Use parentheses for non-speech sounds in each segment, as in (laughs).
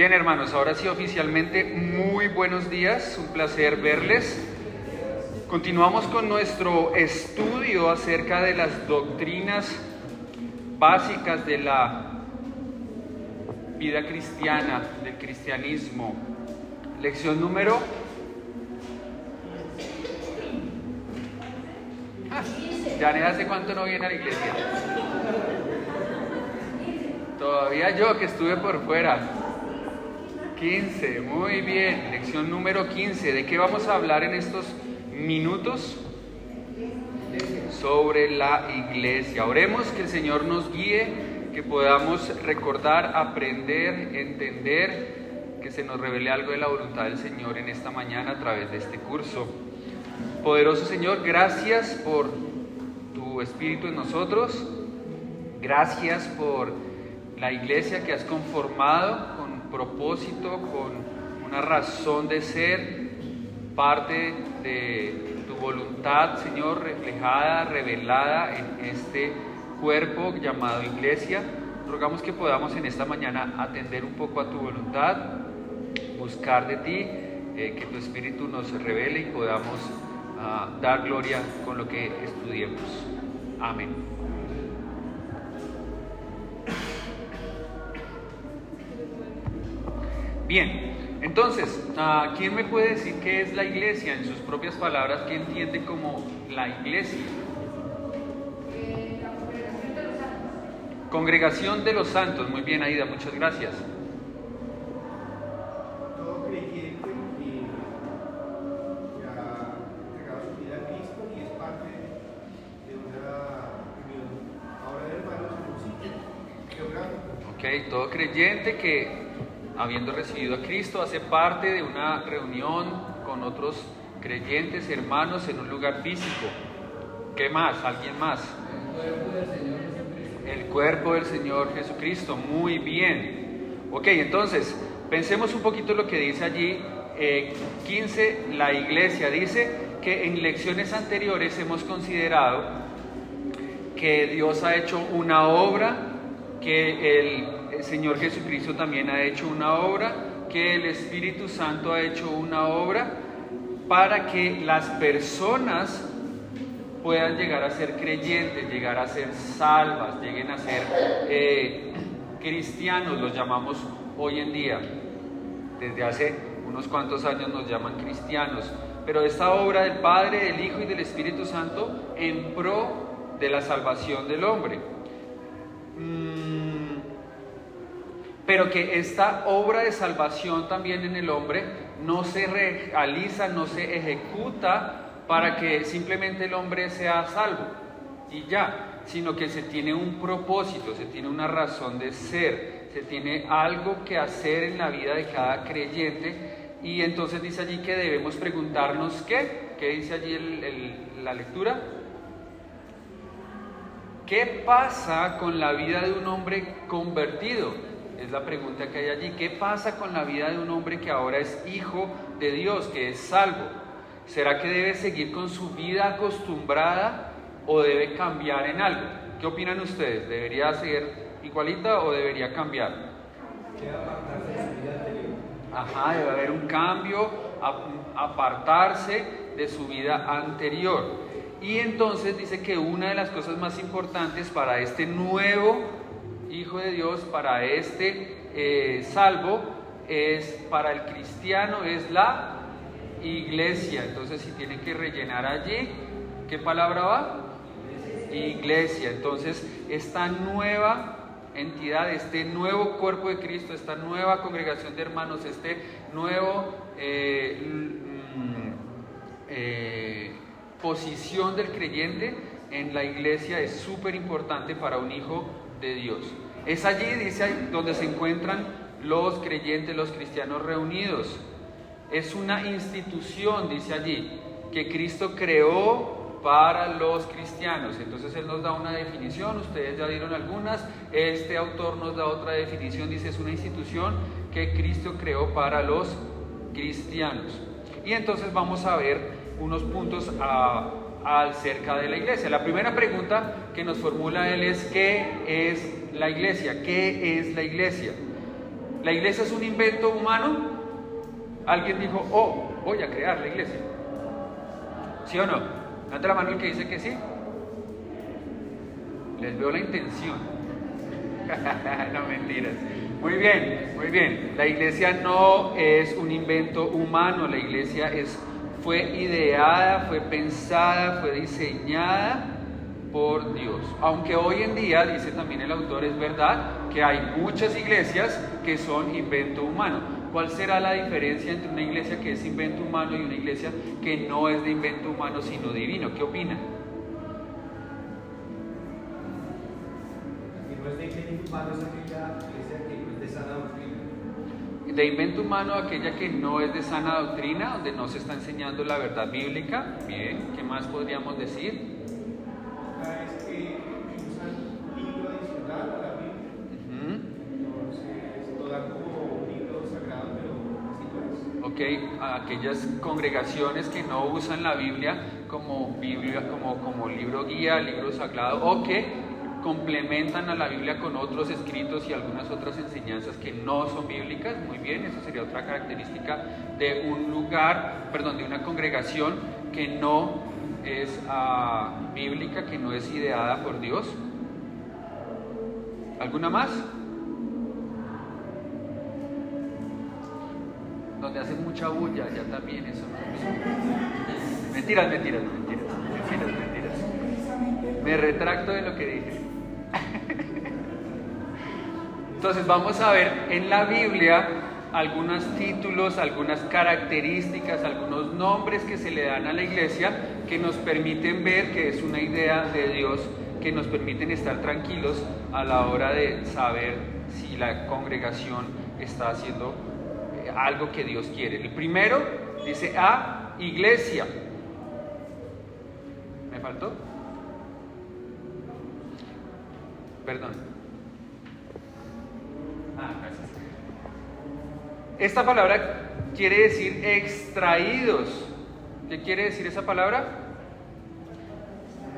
Bien, hermanos, ahora sí oficialmente muy buenos días, un placer verles. Continuamos con nuestro estudio acerca de las doctrinas básicas de la vida cristiana, del cristianismo. Lección número... Ah, hace cuánto no viene a la iglesia. Todavía yo que estuve por fuera. 15, muy bien. Lección número 15. ¿De qué vamos a hablar en estos minutos? Sobre la iglesia. Oremos que el Señor nos guíe, que podamos recordar, aprender, entender, que se nos revele algo de la voluntad del Señor en esta mañana a través de este curso. Poderoso Señor, gracias por tu Espíritu en nosotros. Gracias por la iglesia que has conformado propósito, con una razón de ser, parte de tu voluntad, Señor, reflejada, revelada en este cuerpo llamado iglesia. Rogamos que podamos en esta mañana atender un poco a tu voluntad, buscar de ti, eh, que tu Espíritu nos revele y podamos ah, dar gloria con lo que estudiemos. Amén. Bien, entonces, ¿quién me puede decir qué es la iglesia? En sus propias palabras, ¿qué entiende como la iglesia? Congregación de los santos. Muy bien, Aida, muchas gracias. Todo creyente que habiendo recibido a Cristo, hace parte de una reunión con otros creyentes, hermanos, en un lugar físico. ¿Qué más? ¿Alguien más? El cuerpo del Señor Jesucristo. Muy bien. Ok, entonces, pensemos un poquito lo que dice allí. 15, eh, la iglesia dice que en lecciones anteriores hemos considerado que Dios ha hecho una obra, que el Señor Jesucristo también ha hecho una obra, que el Espíritu Santo ha hecho una obra para que las personas puedan llegar a ser creyentes, llegar a ser salvas, lleguen a ser eh, cristianos, los llamamos hoy en día. Desde hace unos cuantos años nos llaman cristianos. Pero esta obra del Padre, del Hijo y del Espíritu Santo en pro de la salvación del hombre. Mm, pero que esta obra de salvación también en el hombre no se realiza, no se ejecuta para que simplemente el hombre sea salvo y ya, sino que se tiene un propósito, se tiene una razón de ser, se tiene algo que hacer en la vida de cada creyente y entonces dice allí que debemos preguntarnos qué, ¿qué dice allí la lectura? ¿Qué pasa con la vida de un hombre convertido? Es la pregunta que hay allí. ¿Qué pasa con la vida de un hombre que ahora es hijo de Dios, que es salvo? ¿Será que debe seguir con su vida acostumbrada o debe cambiar en algo? ¿Qué opinan ustedes? ¿Debería ser igualita o debería cambiar? Ajá, debe haber un cambio, apartarse de su vida anterior. Y entonces dice que una de las cosas más importantes para este nuevo Hijo de Dios para este eh, salvo es para el cristiano es la iglesia. Entonces si tiene que rellenar allí, ¿qué palabra va? Iglesia. Entonces esta nueva entidad, este nuevo cuerpo de Cristo, esta nueva congregación de hermanos, este nuevo eh, mm, eh, posición del creyente en la iglesia es súper importante para un hijo de Dios. Es allí, dice, donde se encuentran los creyentes, los cristianos reunidos. Es una institución, dice allí, que Cristo creó para los cristianos. Entonces Él nos da una definición, ustedes ya dieron algunas, este autor nos da otra definición, dice, es una institución que Cristo creó para los cristianos. Y entonces vamos a ver unos puntos a acerca de la iglesia. La primera pregunta que nos formula él es, ¿qué es la iglesia? ¿Qué es la iglesia? ¿La iglesia es un invento humano? Alguien dijo, oh, voy a crear la iglesia. ¿Sí o no? Levanta la mano el que dice que sí. Les veo la intención. (laughs) no mentiras. Muy bien, muy bien. La iglesia no es un invento humano, la iglesia es, fue ideada, fue pensada, fue diseñada por Dios. Aunque hoy en día, dice también el autor, es verdad que hay muchas iglesias que son invento humano. ¿Cuál será la diferencia entre una iglesia que es invento humano y una iglesia que no es de invento humano sino divino? ¿Qué opinan? Y no es de invento humano, iglesia que no es de sana doctrina. De invento humano aquella que no es de sana doctrina, donde no se está enseñando la verdad bíblica. Bien, ¿qué más podríamos decir? A aquellas congregaciones que no usan la Biblia como Biblia, como, como libro guía, libro sagrado, o que complementan a la Biblia con otros escritos y algunas otras enseñanzas que no son bíblicas. Muy bien, eso sería otra característica de un lugar, perdón, de una congregación que no es ah, bíblica, que no es ideada por Dios. ¿Alguna más? donde hacen mucha bulla, ya también eso no es Mentiras, mentiras, mentiras, mentiras, mentiras. Me retracto de lo que dije. Entonces vamos a ver en la Biblia algunos títulos, algunas características, algunos nombres que se le dan a la iglesia que nos permiten ver que es una idea de Dios, que nos permiten estar tranquilos a la hora de saber si la congregación está haciendo eh, algo que Dios quiere. El primero dice A, iglesia. ¿Me faltó? Perdón. Ah, gracias. Esta palabra quiere decir extraídos. ¿Qué quiere decir esa palabra?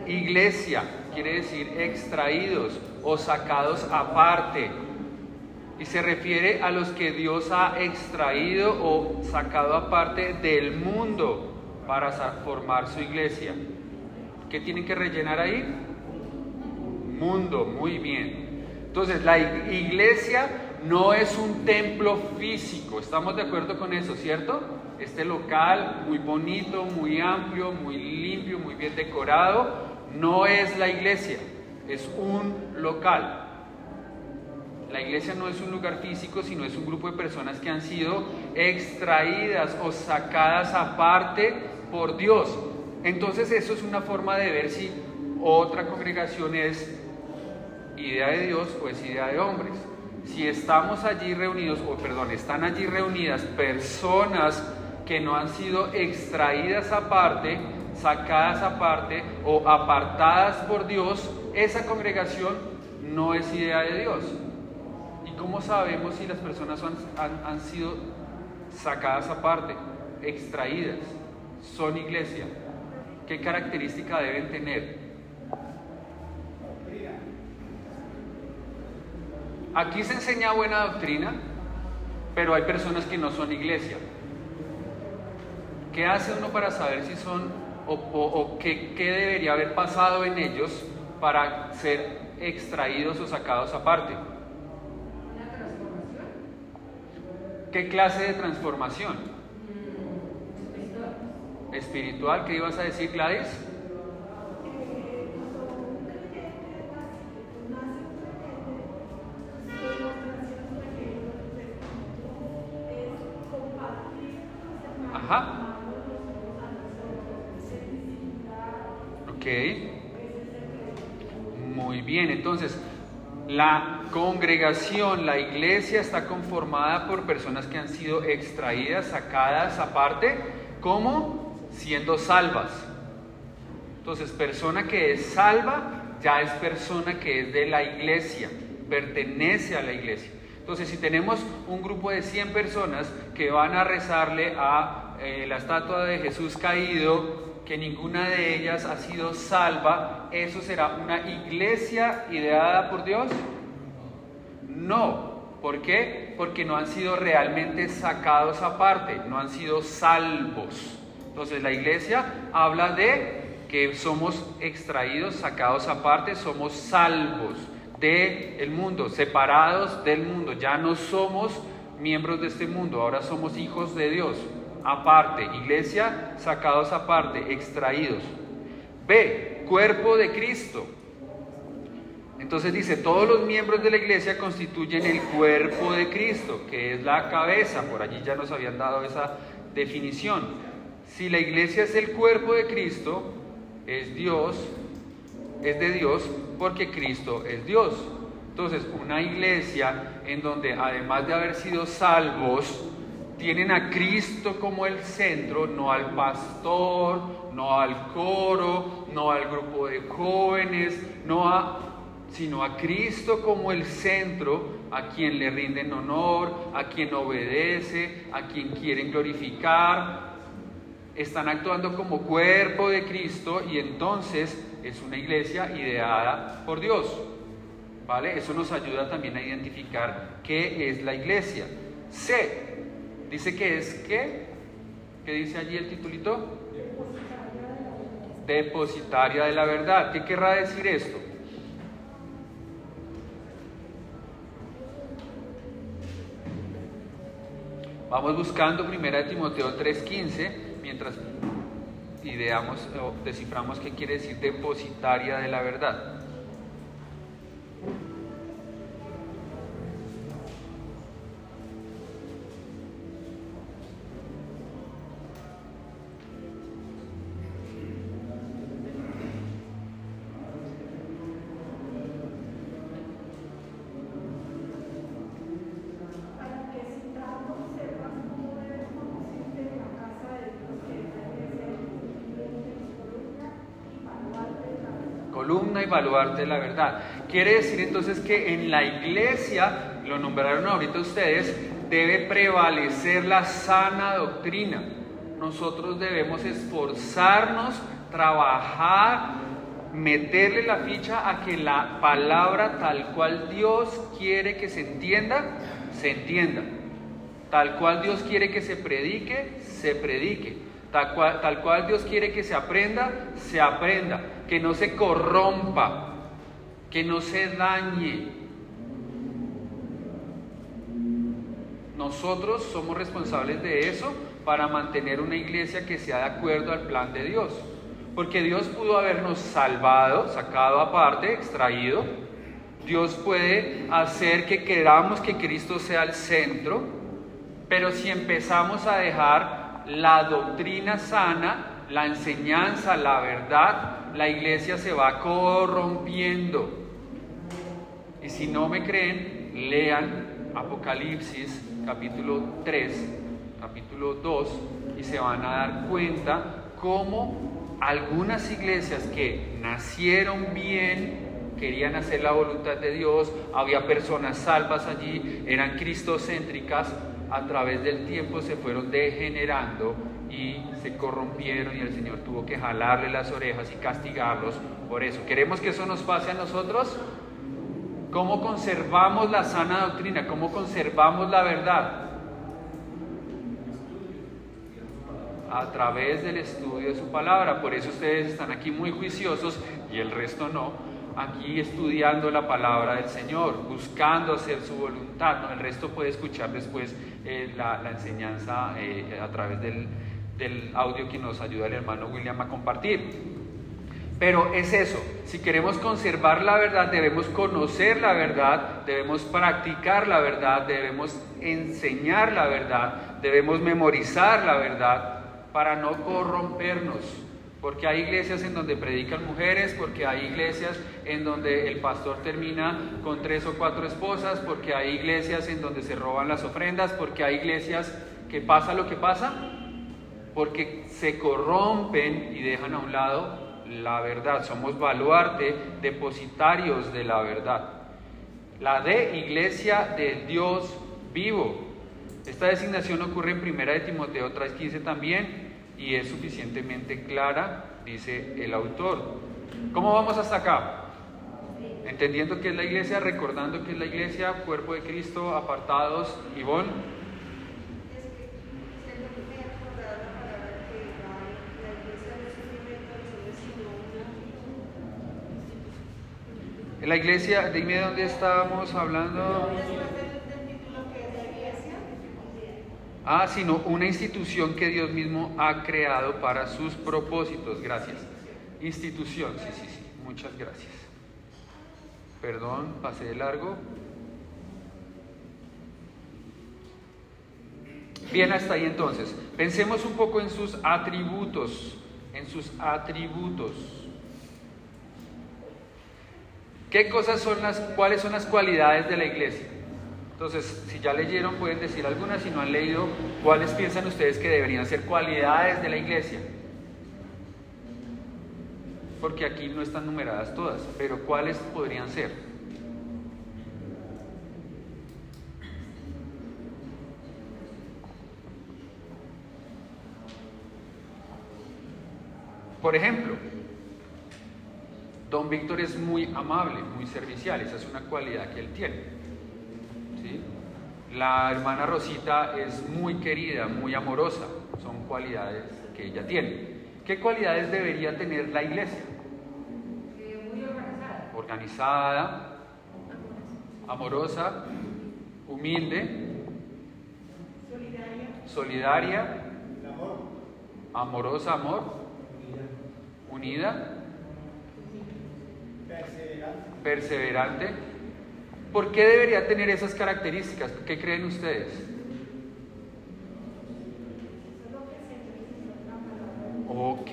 Iglesia quiere decir extraídos o sacados aparte. Y se refiere a los que Dios ha extraído o sacado aparte del mundo para formar su iglesia. ¿Qué tienen que rellenar ahí? Mundo, muy bien. Entonces, la ig- iglesia no es un templo físico, estamos de acuerdo con eso, ¿cierto? Este local muy bonito, muy amplio, muy limpio, muy bien decorado, no es la iglesia, es un local. La iglesia no es un lugar físico, sino es un grupo de personas que han sido extraídas o sacadas aparte por Dios. Entonces eso es una forma de ver si otra congregación es idea de Dios o es idea de hombres. Si estamos allí reunidos, o perdón, están allí reunidas personas que no han sido extraídas aparte, sacadas aparte o apartadas por Dios, esa congregación no es idea de Dios. ¿Y cómo sabemos si las personas han, han- han sido sacadas aparte, extraídas, son iglesia? ¿Qué característica deben tener? Aquí se enseña buena doctrina, pero hay personas que no son iglesia. ¿Qué hace uno para saber si son o, o- o qué, qué debería haber pasado en ellos para ser extraídos o sacados aparte? ¿Qué clase de transformación? Espiritual, ¿qué ibas a decir, Gladys? La congregación, la iglesia está conformada por personas que han sido extraídas, sacadas aparte, como siendo salvas. Entonces, persona que es salva ya es persona que es de la iglesia, pertenece a la iglesia. Entonces, si tenemos un grupo de 100 personas que van a rezarle a eh, la estatua de Jesús caído, que ninguna de ellas ha sido salva, ¿eso será una iglesia ideada por Dios? No, ¿Por qué? Porque no han sido realmente sacados aparte, no han sido salvos. Entonces la iglesia habla de que somos extraídos, sacados aparte, somos salvos del mundo, separados del mundo. Ya no somos miembros de este mundo, ahora somos hijos de Dios, aparte. Iglesia, sacados aparte, extraídos. B, cuerpo de Cristo. Entonces dice, todos los miembros de la iglesia constituyen el cuerpo de Cristo, que es la cabeza. Por allí ya nos habían dado esa definición. Si la iglesia es el cuerpo de Cristo, es Dios, es de Dios porque Cristo es Dios. Entonces, una iglesia en donde además de haber sido salvos, tienen a Cristo como el centro, no al pastor, no al coro, no al grupo de jóvenes, sino a Cristo como el centro, a quien le rinden honor, a quien obedece, a quien quieren glorificar. Están actuando como cuerpo de Cristo y entonces es una iglesia ideada por Dios. ¿Vale? Eso nos ayuda también a identificar qué es la iglesia. C, dice que es qué. ¿Qué dice allí el titulito? Depositaria de la verdad. ¿Qué querrá decir esto? Vamos buscando 1 Timoteo 3:15 mientras ideamos o desciframos qué quiere decir depositaria de la verdad. Y baluarte la verdad. Quiere decir entonces que en la iglesia, lo nombraron ahorita ustedes, debe prevalecer la sana doctrina. Nosotros debemos esforzarnos, trabajar, meterle la ficha a que la palabra tal cual Dios quiere que se entienda, se entienda. Tal cual Dios quiere que se predique, se predique. Tal cual, Dios quiere que se aprenda, se aprenda que no se corrompa, que no se dañe. Nosotros somos responsables de eso para mantener una iglesia que sea de acuerdo al plan de Dios. Porque Dios pudo habernos salvado, sacado aparte, extraído. Dios puede hacer que queramos que Cristo sea el centro. Pero si empezamos a dejar la doctrina sana, la enseñanza, la verdad, la iglesia se va corrompiendo. Y si no me creen, lean Apocalipsis capítulo 3, capítulo 2 y se van a dar cuenta cómo algunas iglesias que nacieron bien, querían hacer la voluntad de Dios, había personas salvas allí, eran cristocéntricas, a través del tiempo se fueron degenerando y se corrompieron y el Señor tuvo que jalarle las orejas y castigarlos por eso. ¿Queremos que eso nos pase a nosotros? ¿Cómo conservamos la sana doctrina? ¿Cómo conservamos la verdad? A través del estudio de su palabra. Por eso ustedes están aquí muy juiciosos y el resto no. Aquí estudiando la palabra del Señor, buscando hacer su voluntad. El resto puede escuchar después eh, la, enseñanza eh, a través del audio que nos ayuda el hermano William a compartir. Pero es eso, si queremos conservar la verdad, debemos conocer la verdad, debemos practicar la verdad, debemos enseñar la verdad, debemos memorizar la verdad para no corrompernos. Porque hay iglesias en donde predican mujeres, porque hay iglesias en donde el pastor termina con tres o cuatro esposas, porque hay iglesias en donde se roban las ofrendas, porque hay iglesias que pasa lo que pasa, porque se corrompen y dejan a un lado la verdad. Somos baluarte, depositarios de la verdad. La de iglesia de Dios vivo. Esta designación ocurre en 1 de Timoteo 3.15 también y es suficientemente clara, dice el autor. ¿Cómo vamos hasta acá? Entendiendo que es la iglesia, recordando que es la iglesia, cuerpo de Cristo, apartados, Ivonne. Es que es lo que me Ah, sino una institución que Dios mismo ha creado para sus propósitos. Gracias. Institución, sí, sí, sí. Muchas gracias. Perdón, pasé de largo. Bien, hasta ahí entonces. Pensemos un poco en sus atributos, en sus atributos. ¿Qué cosas son las, cuáles son las cualidades de la iglesia? Entonces, si ya leyeron, pueden decir algunas. Si no han leído, ¿cuáles piensan ustedes que deberían ser cualidades de la iglesia? Porque aquí no están numeradas todas, pero ¿cuáles podrían ser? Por ejemplo, Don Víctor es muy amable, muy servicial, esa es una cualidad que él tiene. La hermana Rosita es muy querida, muy amorosa, son cualidades que ella tiene. ¿Qué cualidades debería tener la iglesia? muy organizada. Organizada, amorosa, humilde, Solidaria. solidaria, El amor, amorosa, amor, unidad, unida, perseverante, perseverante. ¿Por qué debería tener esas características? ¿Qué creen ustedes? Ok.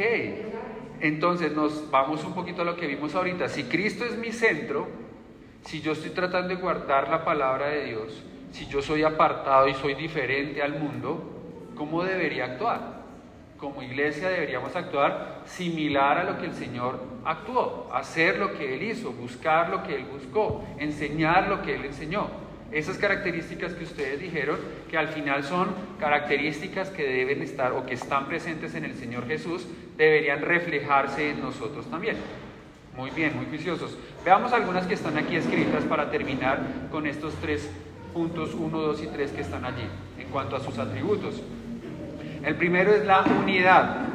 Entonces nos vamos un poquito a lo que vimos ahorita. Si Cristo es mi centro, si yo estoy tratando de guardar la palabra de Dios, si yo soy apartado y soy diferente al mundo, ¿cómo debería actuar? Como iglesia deberíamos actuar similar a lo que el Señor actuó, hacer lo que Él hizo, buscar lo que Él buscó, enseñar lo que Él enseñó. Esas características que ustedes dijeron, que al final son características que deben estar o que están presentes en el Señor Jesús, deberían reflejarse en nosotros también. Muy bien, muy juiciosos. Veamos algunas que están aquí escritas para terminar con estos tres puntos 1, 2 y 3 que están allí en cuanto a sus atributos. El primero es la unidad.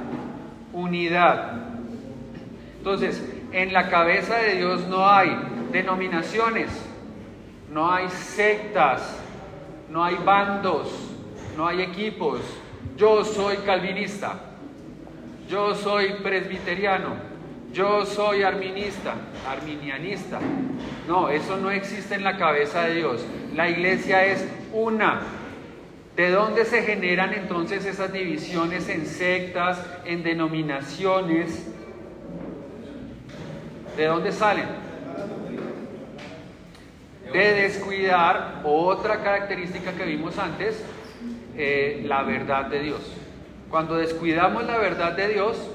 Unidad. Entonces, en la cabeza de Dios no hay denominaciones, no hay sectas, no hay bandos, no hay equipos. Yo soy calvinista, yo soy presbiteriano, yo soy arminista, arminianista. No, eso no existe en la cabeza de Dios. La iglesia es una. ¿De dónde se generan entonces esas divisiones en sectas, en denominaciones? ¿De dónde salen? De descuidar otra característica que vimos antes, eh, la verdad de Dios. Cuando descuidamos la verdad de Dios,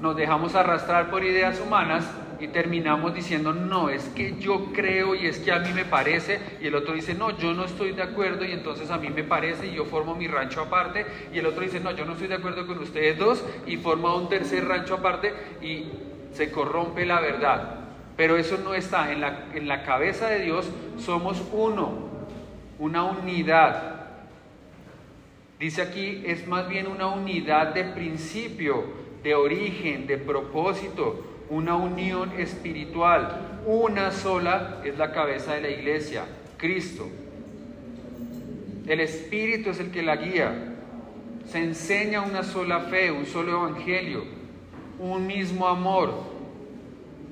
nos dejamos arrastrar por ideas humanas y terminamos diciendo, no, es que yo creo y es que a mí me parece, y el otro dice, no, yo no estoy de acuerdo y entonces a mí me parece y yo formo mi rancho aparte, y el otro dice, no, yo no estoy de acuerdo con ustedes dos y forma un tercer rancho aparte y se corrompe la verdad. Pero eso no está en la, en la cabeza de Dios, somos uno, una unidad. Dice aquí, es más bien una unidad de principio, de origen, de propósito, una unión espiritual. Una sola es la cabeza de la iglesia, Cristo. El Espíritu es el que la guía. Se enseña una sola fe, un solo evangelio, un mismo amor,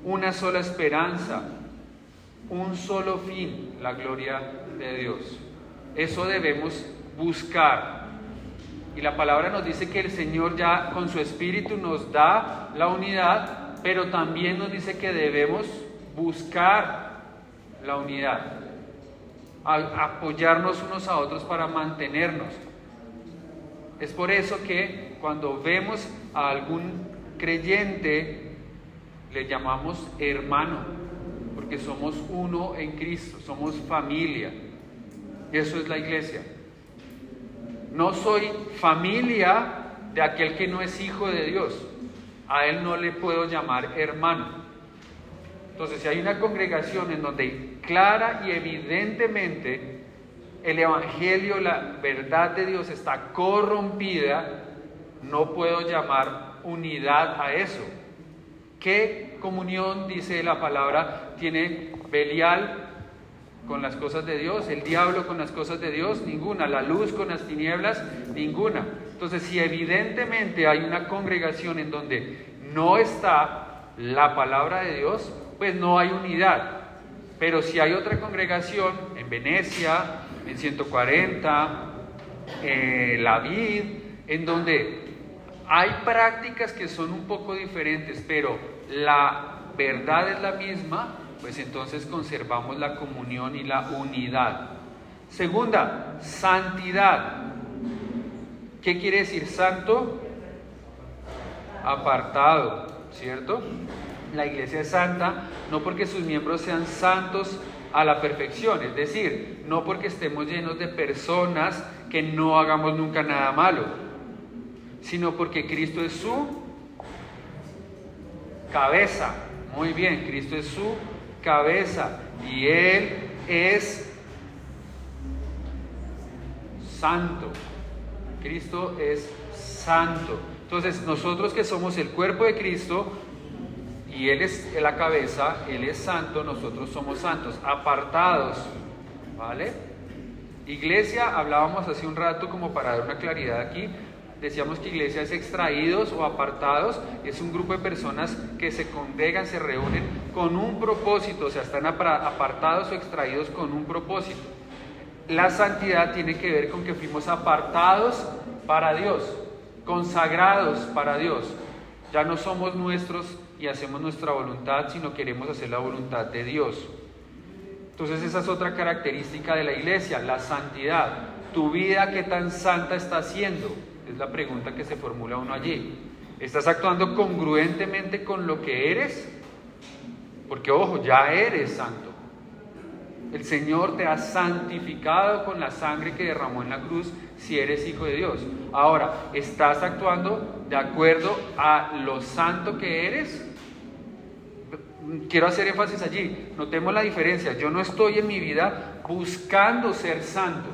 una sola esperanza, un solo fin, la gloria de Dios. Eso debemos buscar. Y la palabra nos dice que el Señor ya con su Espíritu nos da la unidad, pero también nos dice que debemos buscar la unidad, apoyarnos unos a otros para mantenernos. Es por eso que cuando vemos a algún creyente, le llamamos hermano, porque somos uno en Cristo, somos familia. Eso es la iglesia. No soy familia de aquel que no es hijo de Dios. A él no le puedo llamar hermano. Entonces, si hay una congregación en donde clara y evidentemente el Evangelio, la verdad de Dios está corrompida, no puedo llamar unidad a eso. ¿Qué comunión, dice la palabra, tiene Belial con las cosas de Dios, el diablo con las cosas de Dios? Ninguna. La luz con las tinieblas? Ninguna. Entonces, si evidentemente hay una congregación en donde no está la palabra de Dios, pues no hay unidad. Pero si hay otra congregación en Venecia, en 140, eh, la vid, en donde hay prácticas que son un poco diferentes, pero la verdad es la misma, pues entonces conservamos la comunión y la unidad. Segunda, santidad. ¿Qué quiere decir santo? Apartado, ¿cierto? La iglesia es santa no porque sus miembros sean santos a la perfección, es decir, no porque estemos llenos de personas que no hagamos nunca nada malo, sino porque Cristo es su cabeza. Muy bien, Cristo es su cabeza y Él es santo. Cristo es santo. Entonces, nosotros que somos el cuerpo de Cristo, y Él es la cabeza, Él es santo, nosotros somos santos, apartados, ¿vale? Iglesia, hablábamos hace un rato como para dar una claridad aquí, decíamos que iglesia es extraídos o apartados, es un grupo de personas que se congregan, se reúnen con un propósito, o sea, están apartados o extraídos con un propósito. La santidad tiene que ver con que fuimos apartados para Dios, consagrados para Dios. Ya no somos nuestros y hacemos nuestra voluntad, sino queremos hacer la voluntad de Dios. Entonces esa es otra característica de la iglesia, la santidad. ¿Tu vida qué tan santa está siendo? Es la pregunta que se formula uno allí. ¿Estás actuando congruentemente con lo que eres? Porque ojo, ya eres santo. El Señor te ha santificado con la sangre que derramó en la cruz si eres hijo de Dios. Ahora, ¿estás actuando de acuerdo a lo santo que eres? quiero hacer énfasis allí. Notemos la diferencia. Yo no estoy en mi vida buscando ser santo.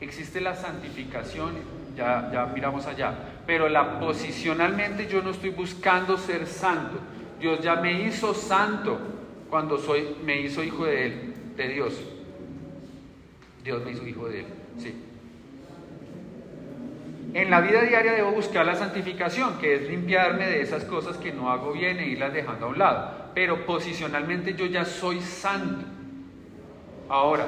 Existe la santificación, ya, ya miramos allá. Pero la posicionalmente yo no estoy buscando ser santo. Dios ya me hizo santo cuando soy, me hizo hijo de él, de Dios. Dios me hizo hijo de él. Sí. En la vida diaria debo buscar la santificación, que es limpiarme de esas cosas que no hago bien e irlas dejando a un lado. Pero posicionalmente yo ya soy santo. Ahora,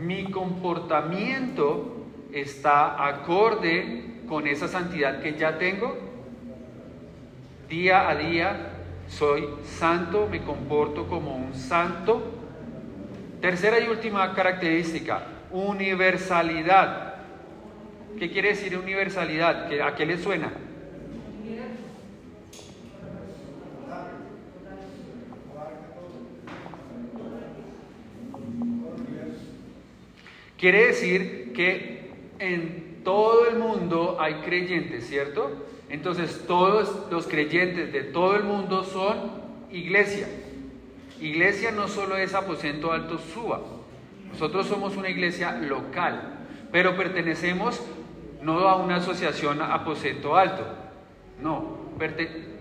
mi comportamiento está acorde con esa santidad que ya tengo. Día a día soy santo, me comporto como un santo. Tercera y última característica, universalidad. ¿Qué quiere decir universalidad? ¿A qué le suena? Quiere decir que en todo el mundo hay creyentes, ¿cierto? Entonces todos los creyentes de todo el mundo son iglesia. Iglesia no solo es aposento alto suba, nosotros somos una iglesia local, pero pertenecemos no a una asociación aposento alto, no,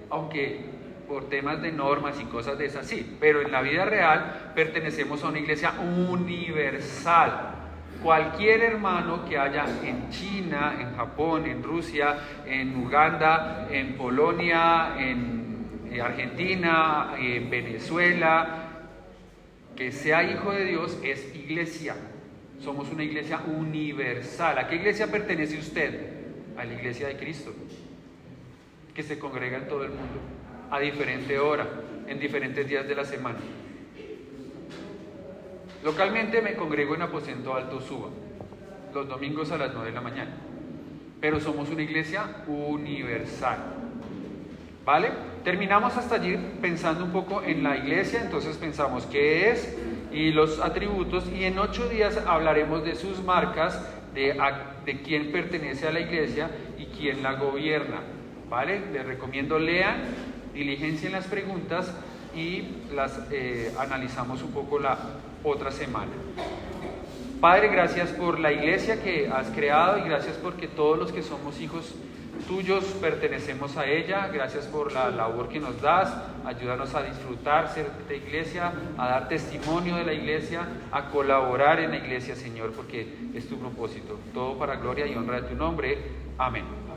aunque por temas de normas y cosas de esas sí, pero en la vida real pertenecemos a una iglesia universal. Cualquier hermano que haya en China, en Japón, en Rusia, en Uganda, en Polonia, en eh, Argentina, en Venezuela, que sea hijo de Dios es iglesia. Somos una iglesia universal. ¿A qué iglesia pertenece usted? A la iglesia de Cristo, que se congrega en todo el mundo, a diferente hora, en diferentes días de la semana. Localmente me congrego en Aposento Alto Suba, los domingos a las 9 de la mañana. Pero somos una iglesia universal. ¿Vale? Terminamos hasta allí pensando un poco en la iglesia, entonces pensamos qué es, y los atributos y en ocho días hablaremos de sus marcas, de, quién pertenece a la iglesia y quién la gobierna. ¿vale? Les recomiendo lean, diligencien las preguntas y las eh, analizamos un poco la otra semana. Padre, gracias por la iglesia que has creado y gracias porque todos los que somos hijos tuyos pertenecemos a ella. Gracias por la labor que nos das. Ayúdanos a disfrutar ser de iglesia, a dar testimonio de la iglesia, a colaborar en la iglesia, Señor, porque es tu propósito. Todo para gloria y honra de tu nombre. Amén.